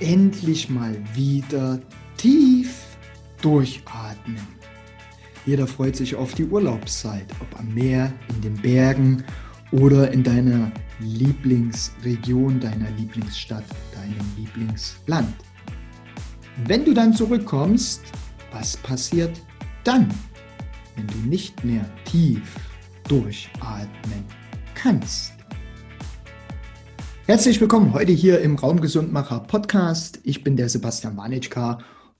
endlich mal wieder tief durchatmen. Jeder freut sich auf die Urlaubszeit, ob am Meer, in den Bergen oder in deiner Lieblingsregion, deiner Lieblingsstadt, deinem Lieblingsland. wenn du dann zurückkommst, was passiert dann, wenn du nicht mehr tief durchatmen kannst? Herzlich willkommen heute hier im Raumgesundmacher Podcast. Ich bin der Sebastian Wanitschka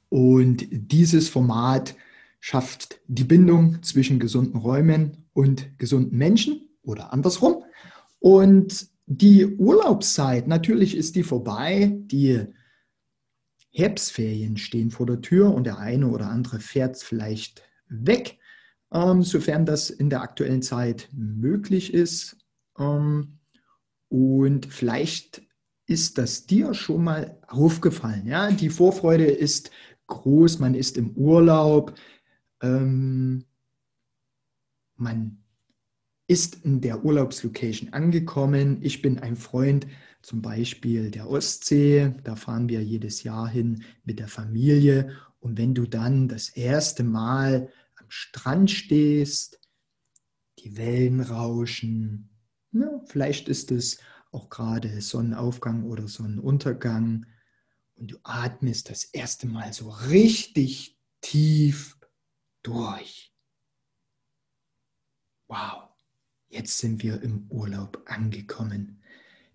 und dieses Format schafft die Bindung zwischen gesunden Räumen und gesunden Menschen oder andersrum. Und die Urlaubszeit, natürlich ist die vorbei. Die Herbstferien stehen vor der Tür und der eine oder andere fährt vielleicht weg, ähm, sofern das in der aktuellen Zeit möglich ist. Ähm, und vielleicht ist das dir schon mal aufgefallen. Ja? Die Vorfreude ist groß, man ist im Urlaub, ähm, man ist in der Urlaubslocation angekommen. Ich bin ein Freund zum Beispiel der Ostsee, da fahren wir jedes Jahr hin mit der Familie. Und wenn du dann das erste Mal am Strand stehst, die Wellen rauschen, ja, vielleicht ist es auch gerade Sonnenaufgang oder Sonnenuntergang und du atmest das erste Mal so richtig tief durch. Wow, jetzt sind wir im Urlaub angekommen.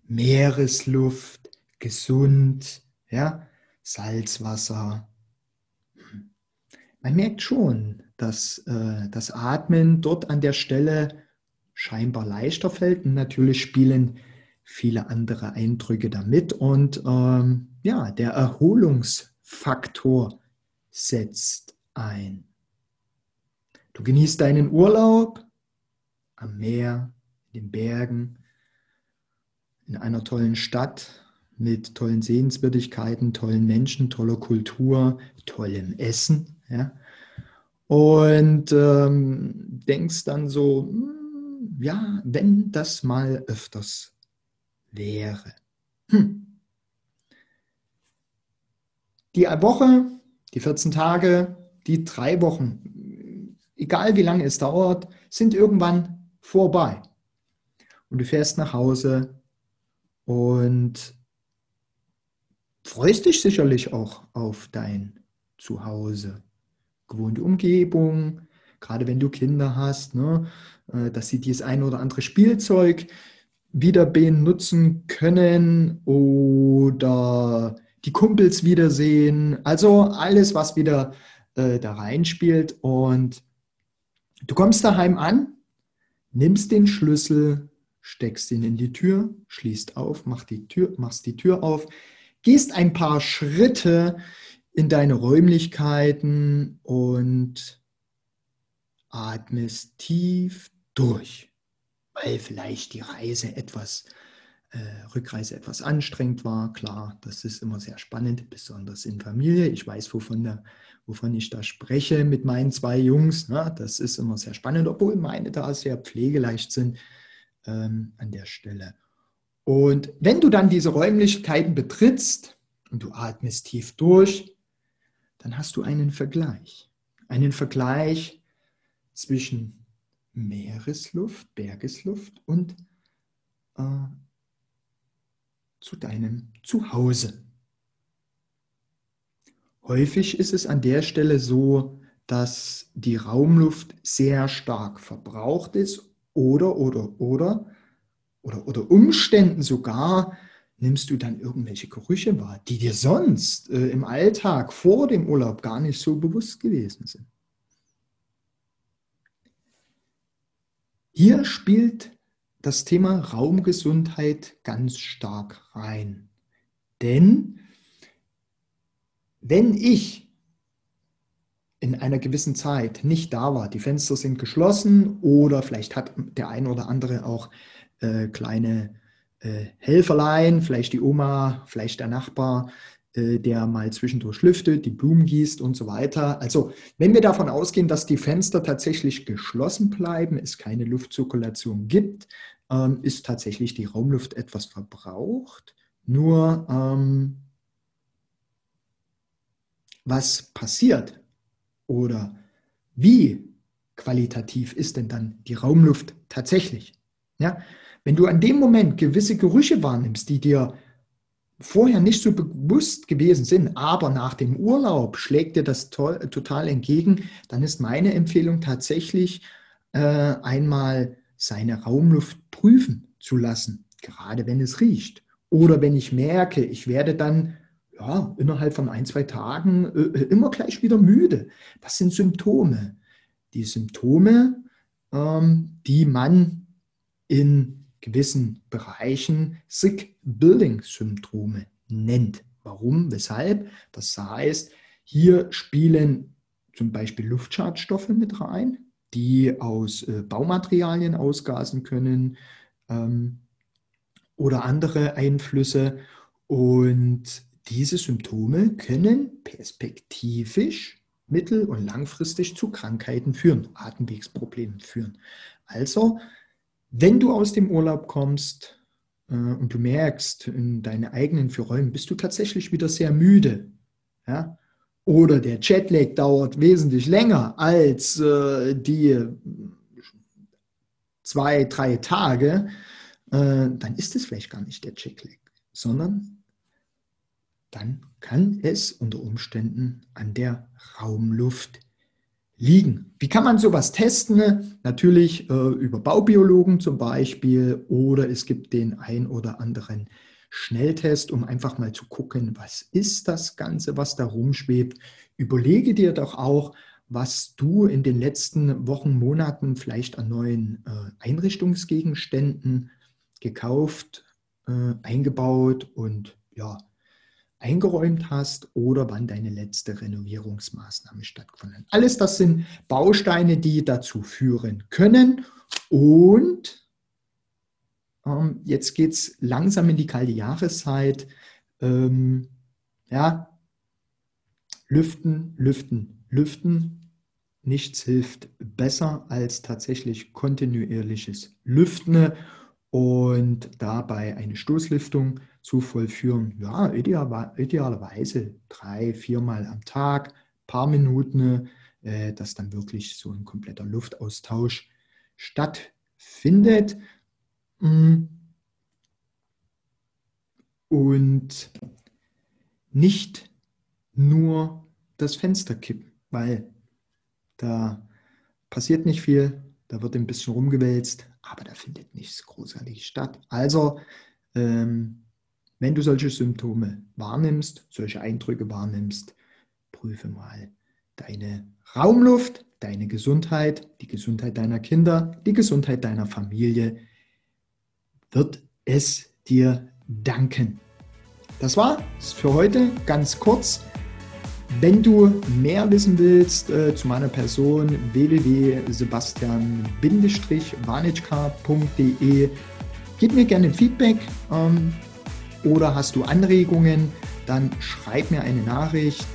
Meeresluft, gesund, ja, Salzwasser. Hm. Man merkt schon, dass äh, das Atmen dort an der Stelle scheinbar leichter fällt. Und natürlich spielen viele andere Eindrücke damit. Und ähm, ja, der Erholungsfaktor setzt ein. Du genießt deinen Urlaub am Meer, in den Bergen, in einer tollen Stadt mit tollen Sehenswürdigkeiten, tollen Menschen, toller Kultur, tollem Essen. Ja? Und ähm, denkst dann so, hm, ja, wenn das mal öfters wäre. Hm. Die Woche, die 14 Tage, die drei Wochen, egal wie lange es dauert, sind irgendwann vorbei. Und du fährst nach Hause und freust dich sicherlich auch auf dein Zuhause. Gewohnte Umgebung, gerade wenn du Kinder hast, ne, dass sie dieses ein oder andere Spielzeug wieder benutzen können oder die Kumpels wiedersehen. Also alles, was wieder äh, da reinspielt. Und du kommst daheim an, nimmst den Schlüssel, steckst ihn in die Tür, schließt auf, mach die Tür, machst die Tür auf, gehst ein paar Schritte in deine Räumlichkeiten und atmest tief durch, weil vielleicht die Reise etwas, äh, Rückreise etwas anstrengend war. Klar, das ist immer sehr spannend, besonders in Familie. Ich weiß, wovon, da, wovon ich da spreche mit meinen zwei Jungs. Ne? Das ist immer sehr spannend, obwohl meine da sehr pflegeleicht sind ähm, an der Stelle. Und wenn du dann diese Räumlichkeiten betrittst und du atmest tief durch, dann hast du einen Vergleich. Einen Vergleich zwischen Meeresluft, Bergesluft und äh, zu deinem Zuhause. Häufig ist es an der Stelle so, dass die Raumluft sehr stark verbraucht ist oder, oder, oder, oder, oder Umständen sogar nimmst du dann irgendwelche Gerüche wahr, die dir sonst äh, im Alltag vor dem Urlaub gar nicht so bewusst gewesen sind. Hier spielt das Thema Raumgesundheit ganz stark rein. Denn wenn ich in einer gewissen Zeit nicht da war, die Fenster sind geschlossen oder vielleicht hat der ein oder andere auch äh, kleine äh, Helferlein, vielleicht die Oma, vielleicht der Nachbar, der mal zwischendurch lüftet, die Blumen gießt und so weiter. Also wenn wir davon ausgehen, dass die Fenster tatsächlich geschlossen bleiben, es keine Luftzirkulation gibt, ähm, ist tatsächlich die Raumluft etwas verbraucht. Nur ähm, was passiert oder wie qualitativ ist denn dann die Raumluft tatsächlich? Ja? Wenn du an dem Moment gewisse Gerüche wahrnimmst, die dir vorher nicht so bewusst gewesen sind, aber nach dem Urlaub schlägt dir das total entgegen, dann ist meine Empfehlung tatsächlich äh, einmal seine Raumluft prüfen zu lassen, gerade wenn es riecht. Oder wenn ich merke, ich werde dann ja, innerhalb von ein, zwei Tagen äh, immer gleich wieder müde. Das sind Symptome. Die Symptome, ähm, die man in gewissen Bereichen Sick Building Syndrome nennt. Warum? Weshalb? Das heißt, hier spielen zum Beispiel Luftschadstoffe mit rein, die aus äh, Baumaterialien ausgasen können ähm, oder andere Einflüsse. Und diese Symptome können perspektivisch mittel- und langfristig zu Krankheiten führen, Atemwegsproblemen führen. Also, wenn du aus dem Urlaub kommst äh, und du merkst in deinen eigenen vier Räumen, bist du tatsächlich wieder sehr müde, ja? oder der Jetlag dauert wesentlich länger als äh, die zwei, drei Tage, äh, dann ist es vielleicht gar nicht der Jetlag, sondern dann kann es unter Umständen an der Raumluft liegen. Wie kann man sowas testen? Natürlich äh, über Baubiologen zum Beispiel oder es gibt den ein oder anderen Schnelltest, um einfach mal zu gucken, was ist das Ganze, was da rumschwebt. Überlege dir doch auch, was du in den letzten Wochen, Monaten vielleicht an neuen äh, Einrichtungsgegenständen gekauft, äh, eingebaut und ja, eingeräumt hast oder wann deine letzte Renovierungsmaßnahme stattgefunden hat. Alles das sind Bausteine, die dazu führen können. Und ähm, jetzt geht es langsam in die kalte Jahreszeit. Ähm, ja, lüften, lüften, lüften. Nichts hilft besser als tatsächlich kontinuierliches Lüften und dabei eine Stoßlüftung zu vollführen. Ja, ideal, idealerweise drei, viermal am Tag, paar Minuten, äh, dass dann wirklich so ein kompletter Luftaustausch stattfindet. Mm. Und nicht nur das Fenster kippen, weil da passiert nicht viel, da wird ein bisschen rumgewälzt, aber da findet nichts großartig statt. Also ähm, wenn du solche Symptome wahrnimmst, solche Eindrücke wahrnimmst, prüfe mal deine Raumluft, deine Gesundheit, die Gesundheit deiner Kinder, die Gesundheit deiner Familie. Wird es dir danken. Das war es für heute, ganz kurz. Wenn du mehr wissen willst äh, zu meiner Person, www.sebastian-wanitschka.de, gib mir gerne Feedback. Ähm, oder hast du Anregungen, dann schreib mir eine Nachricht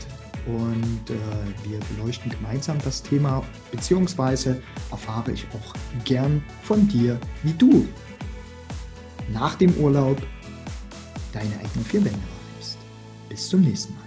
und äh, wir beleuchten gemeinsam das Thema, beziehungsweise erfahre ich auch gern von dir, wie du nach dem Urlaub deine eigenen vier Wände wahrnimmst. Bis zum nächsten Mal.